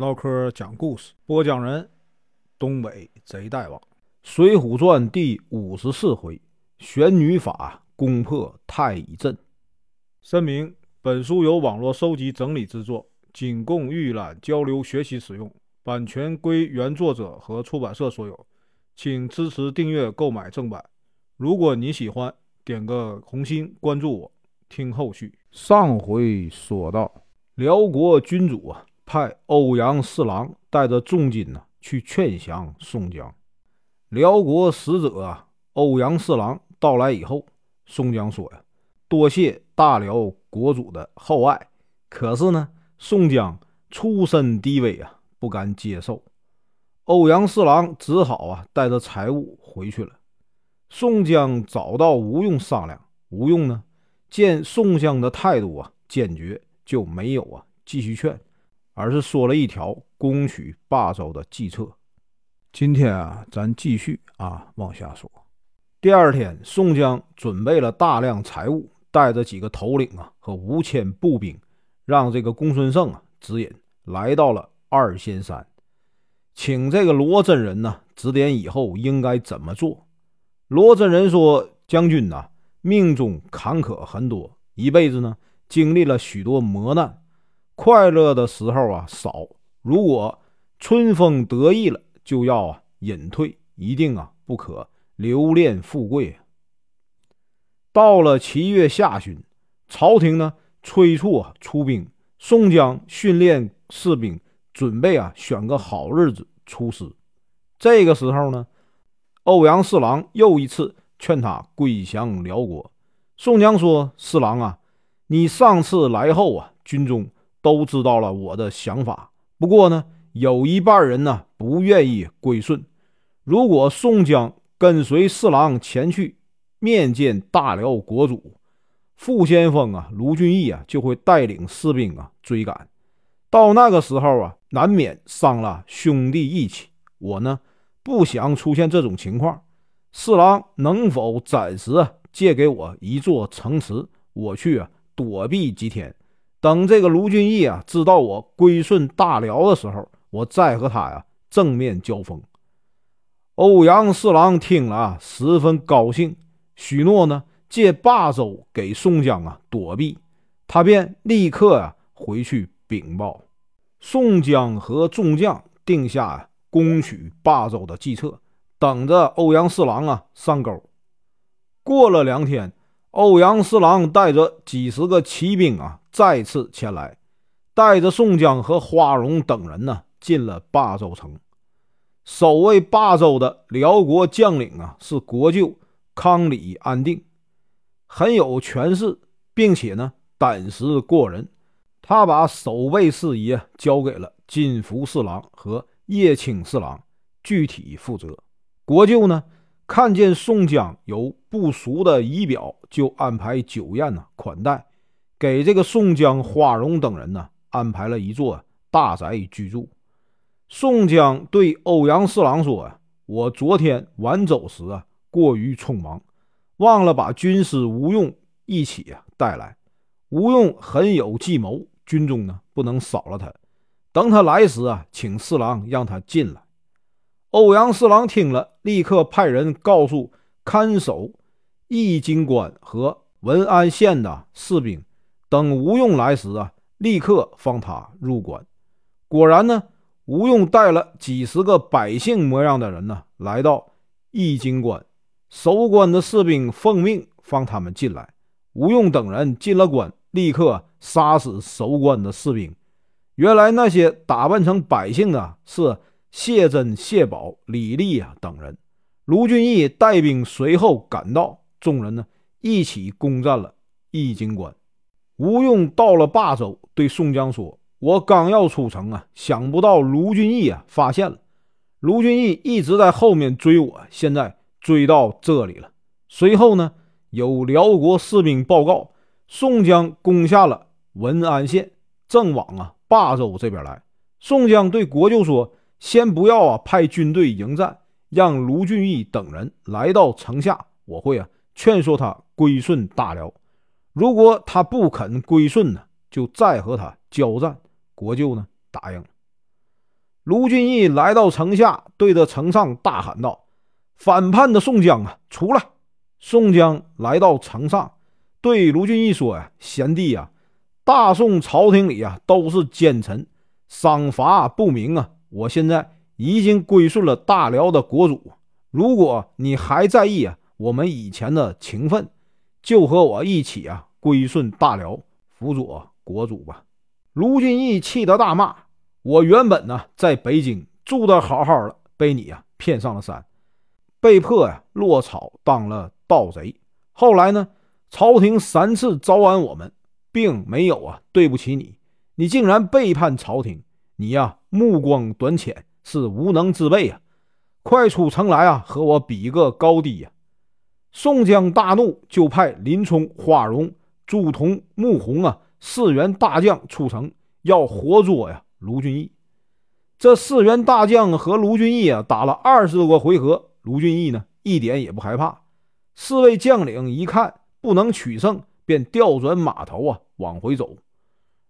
唠嗑讲故事，播讲人：东北贼大王，《水浒传》第五十四回：玄女法攻破太乙阵。声明：本书由网络收集整理制作，仅供预览、交流、学习使用，版权归原作者和出版社所有，请支持订阅、购买正版。如果你喜欢，点个红心，关注我，听后续。上回说到，辽国君主啊。派欧阳四郎带着重金呢去劝降宋江。辽国使者啊，欧阳四郎到来以后，宋江说呀：“多谢大辽国主的厚爱。”可是呢，宋江出身低微啊，不敢接受。欧阳四郎只好啊带着财物回去了。宋江找到吴用商量，吴用呢见宋江的态度啊坚决，就没有啊继续劝。而是说了一条攻取霸州的计策。今天啊，咱继续啊往下说。第二天，宋江准备了大量财物，带着几个头领啊和五千步兵，让这个公孙胜啊指引，来到了二仙山，请这个罗真人呢指点以后应该怎么做。罗真人说：“将军呐，命中坎坷很多，一辈子呢经历了许多磨难。”快乐的时候啊少，如果春风得意了，就要啊隐退，一定啊不可留恋富贵。到了七月下旬，朝廷呢催促啊出兵，宋江训练士兵，准备啊选个好日子出师。这个时候呢，欧阳四郎又一次劝他归降辽国。宋江说：“四郎啊，你上次来后啊，军中。”都知道了我的想法，不过呢，有一半人呢不愿意归顺。如果宋江跟随四郎前去面见大辽国主，傅先锋啊、卢俊义啊就会带领士兵啊追赶。到那个时候啊，难免伤了兄弟义气。我呢不想出现这种情况。四郎能否暂时借给我一座城池，我去啊躲避几天？等这个卢俊义啊知道我归顺大辽的时候，我再和他呀正面交锋。欧阳四郎听了啊，十分高兴，许诺呢借霸州给宋江啊躲避。他便立刻啊回去禀报。宋江和众将定下攻取霸州的计策，等着欧阳四郎啊上钩。过了两天。欧阳四郎带着几十个骑兵啊，再次前来，带着宋江和花荣等人呢，进了霸州城。守卫霸州的辽国将领啊，是国舅康里安定，很有权势，并且呢，胆识过人。他把守备事宜交给了金福四郎和叶青四郎，具体负责。国舅呢？看见宋江有不俗的仪表，就安排酒宴呢款待，给这个宋江、花荣等人呢安排了一座大宅居住。宋江对欧阳四郎说：“呀，我昨天晚走时啊，过于匆忙，忘了把军师吴用一起啊带来。吴用很有计谋，军中呢不能少了他。等他来时啊，请四郎让他进来。”欧阳四郎听了，立刻派人告诉看守易经关和文安县的士兵，等吴用来时啊，立刻放他入关。果然呢，吴用带了几十个百姓模样的人呢，来到易经关，守关的士兵奉命放他们进来。吴用等人进了关，立刻杀死守关的士兵。原来那些打扮成百姓的是。谢珍、谢宝、李立啊等人，卢俊义带兵随后赶到，众人呢一起攻占了易经关。吴用到了霸州，对宋江说：“我刚要出城啊，想不到卢俊义啊发现了。卢俊义一直在后面追我，现在追到这里了。随后呢，有辽国士兵报告，宋江攻下了文安县，正往啊霸州这边来。宋江对国舅说。”先不要啊，派军队迎战，让卢俊义等人来到城下，我会啊劝说他归顺大辽。如果他不肯归顺呢，就再和他交战。国舅呢答应了。卢俊义来到城下，对着城上大喊道：“反叛的宋江啊，出来！”宋江来到城上，对卢俊义说：“呀，贤弟呀，大宋朝廷里啊都是奸臣，赏罚不明啊！我现在已经归顺了大辽的国主，如果你还在意啊我们以前的情分，就和我一起啊归顺大辽，辅佐国主吧。”卢俊义气得大骂：“我原本呢在北京住得好好的，被你啊骗上了山，被迫呀落草当了。”盗贼，后来呢？朝廷三次招安我们，并没有啊对不起你。你竟然背叛朝廷，你呀目光短浅，是无能之辈啊！快出城来啊，和我比一个高低呀！宋江大怒，就派林冲、花荣、朱仝、穆弘啊四员大将出城，要活捉呀卢俊义。这四员大将和卢俊义啊打了二十多个回合，卢俊义呢一点也不害怕。四位将领一看不能取胜，便调转马头啊，往回走。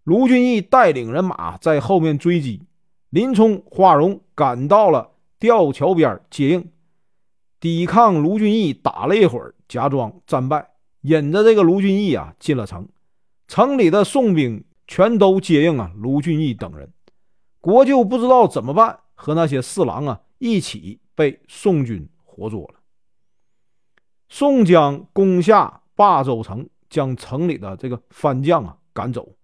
卢俊义带领人马在后面追击，林冲、花荣赶到了吊桥边接应，抵抗卢俊义打了一会儿，假装战败，引着这个卢俊义啊进了城。城里的宋兵全都接应啊卢俊义等人。国舅不知道怎么办，和那些四郎啊一起被宋军活捉了。宋江攻下霸州城，将城里的这个番将啊赶走，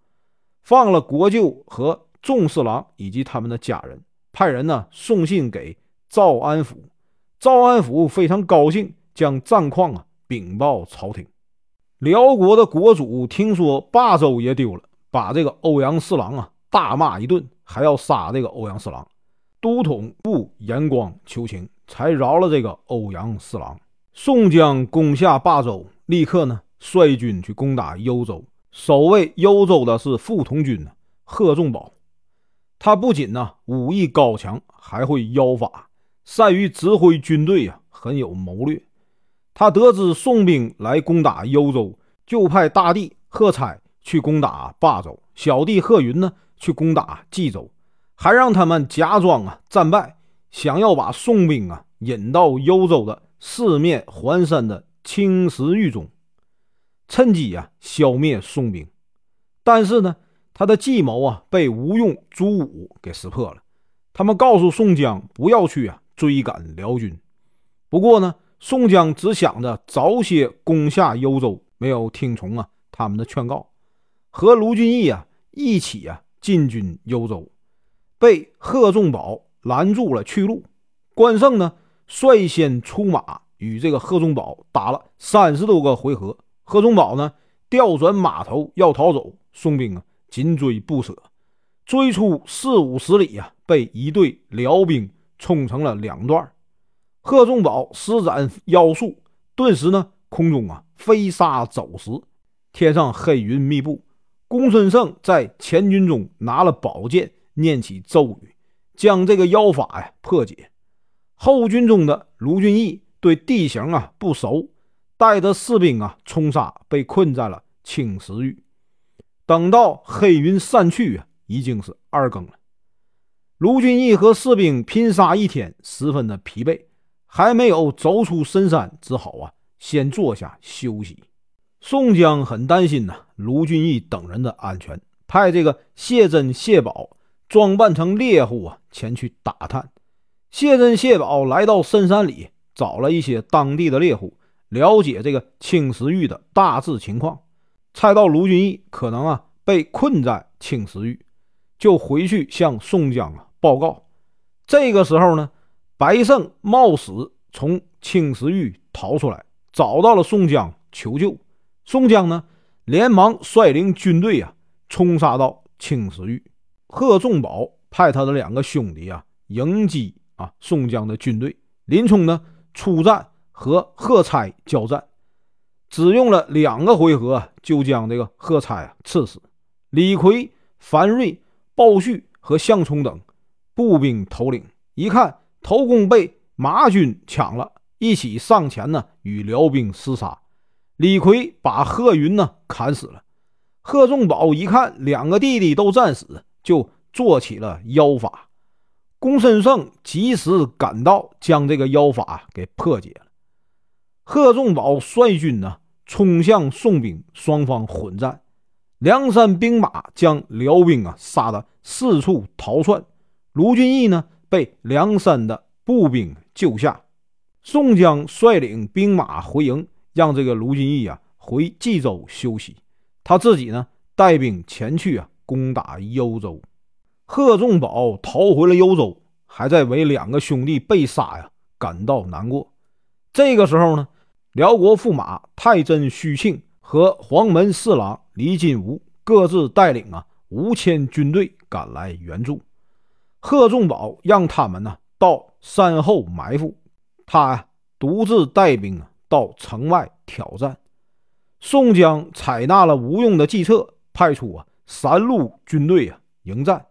放了国舅和众四郎以及他们的家人，派人呢送信给赵安府。赵安府非常高兴，将战况啊禀报朝廷。辽国的国主听说霸州也丢了，把这个欧阳四郎啊大骂一顿，还要杀这个欧阳四郎。都统部严光求情，才饶了这个欧阳四郎。宋江攻下霸州，立刻呢率军去攻打幽州。守卫幽州的是副统军贺仲宝，他不仅呢武艺高强，还会妖法，善于指挥军队呀，很有谋略。他得知宋兵来攻打幽州，就派大弟贺彩去攻打霸州，小弟贺云呢去攻打冀州，还让他们假装啊战败，想要把宋兵啊引到幽州的。四面环山的青石峪中，趁机啊消灭宋兵。但是呢，他的计谋啊被吴用、朱武给识破了。他们告诉宋江不要去啊追赶辽军。不过呢，宋江只想着早些攻下幽州，没有听从啊他们的劝告，和卢俊义啊一起啊进军幽州，被贺仲宝拦住了去路。关胜呢？率先出马，与这个贺仲宝打了三十多个回合。贺仲宝呢，调转马头要逃走，宋兵啊紧追不舍，追出四五十里呀，被一队辽兵冲成了两段。贺仲宝施展妖术，顿时呢，空中啊飞沙走石，天上黑云密布。公孙胜在前军中拿了宝剑，念起咒语，将这个妖法呀破解。后军中的卢俊义对地形啊不熟，带着士兵啊冲杀，被困在了青石峪。等到黑云散去啊，已经是二更了。卢俊义和士兵拼杀一天，十分的疲惫，还没有走出深山，只好啊先坐下休息。宋江很担心呐卢俊义等人的安全，派这个谢珍、谢宝装扮成猎户啊前去打探。谢珍、谢宝来到深山里，找了一些当地的猎户，了解这个青石峪的大致情况。猜到卢俊义可能啊被困在青石峪，就回去向宋江啊报告。这个时候呢，白胜冒死从青石峪逃出来，找到了宋江求救。宋江呢，连忙率领军队啊冲杀到青石峪。贺仲宝派他的两个兄弟啊迎击。啊！宋江的军队，林冲呢出战和贺差交战，只用了两个回合就将这个贺差啊刺死。李逵、樊瑞、鲍旭和项冲等步兵头领一看头功被马军抢了，一起上前呢与辽兵厮杀。李逵把贺云呢砍死了。贺仲宝一看两个弟弟都战死，就做起了妖法。公孙胜及时赶到，将这个妖法给破解了。贺仲宝率军呢，冲向宋兵，双方混战。梁山兵马将辽兵啊杀得四处逃窜，卢俊义呢被梁山的步兵救下。宋江率领兵马回营，让这个卢俊义啊回冀州休息，他自己呢带兵前去啊攻打幽州。贺仲宝逃回了幽州，还在为两个兄弟被杀呀感到难过。这个时候呢，辽国驸马太真虚庆。和黄门侍郎李金吾各自带领啊五千军队赶来援助，贺仲宝让他们呢到山后埋伏，他呀独自带兵啊到城外挑战。宋江采纳了吴用的计策，派出啊三路军队啊迎战，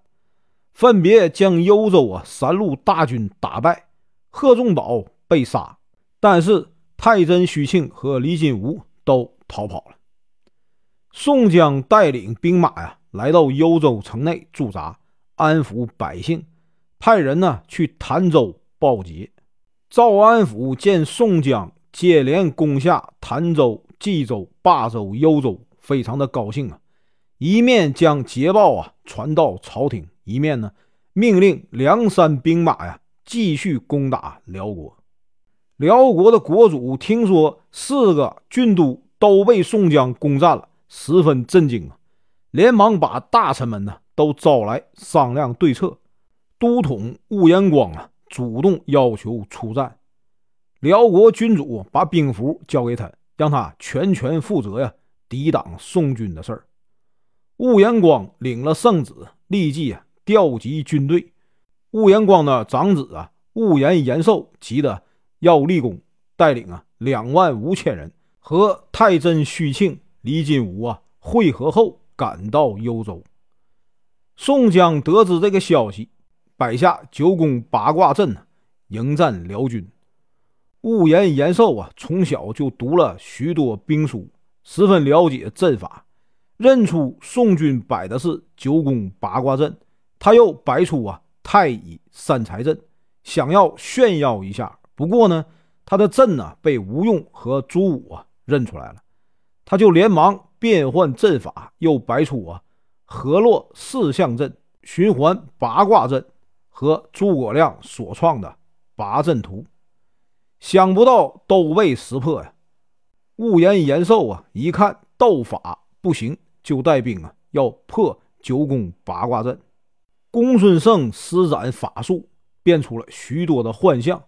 分别将幽州啊三路大军打败，贺仲宝被杀，但是太真虚庆和李金吾都。逃跑了。宋江带领兵马呀，来到幽州城内驻扎，安抚百姓，派人呢去潭州报捷。赵安抚见宋江接连攻下潭州、冀州、霸州、幽州，非常的高兴啊，一面将捷报啊传到朝廷，一面呢命令梁山兵马呀继续攻打辽国。辽国的国主听说四个郡都。都被宋江攻占了，十分震惊啊！连忙把大臣们呢都招来商量对策。都统乌延光啊主动要求出战。辽国君主把兵符交给他，让他全权负责呀，抵挡宋军的事儿。乌延光领了圣旨，立即啊调集军队。乌延光的长子啊乌延延寿急得要立功，带领啊两万五千人。和太真虚庆、李金吾啊会合后，赶到幽州。宋江得知这个消息，摆下九宫八卦阵迎战辽军。雾言延寿啊，从小就读了许多兵书，十分了解阵法，认出宋军摆的是九宫八卦阵，他又摆出啊太乙三才阵，想要炫耀一下。不过呢，他的阵呢被吴用和朱武啊。认出来了，他就连忙变换阵法，又摆出啊河洛四象阵、循环八卦阵和诸葛亮所创的八阵图。想不到都被识破呀！雾言延寿啊，一看斗法不行，就带兵啊要破九宫八卦阵。公孙胜施展法术，变出了许多的幻象。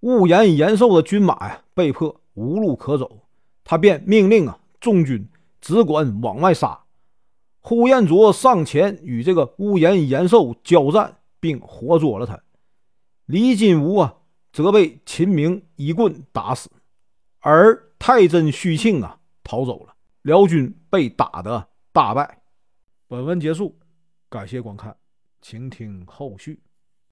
雾言延寿的军马呀，被迫无路可走。他便命令啊，众军只管往外杀。呼延灼上前与这个乌延延寿交战，并活捉了他。李金吾啊，则被秦明一棍打死，而太真虚庆啊逃走了。辽军被打得大败。本文结束，感谢观看，请听后续。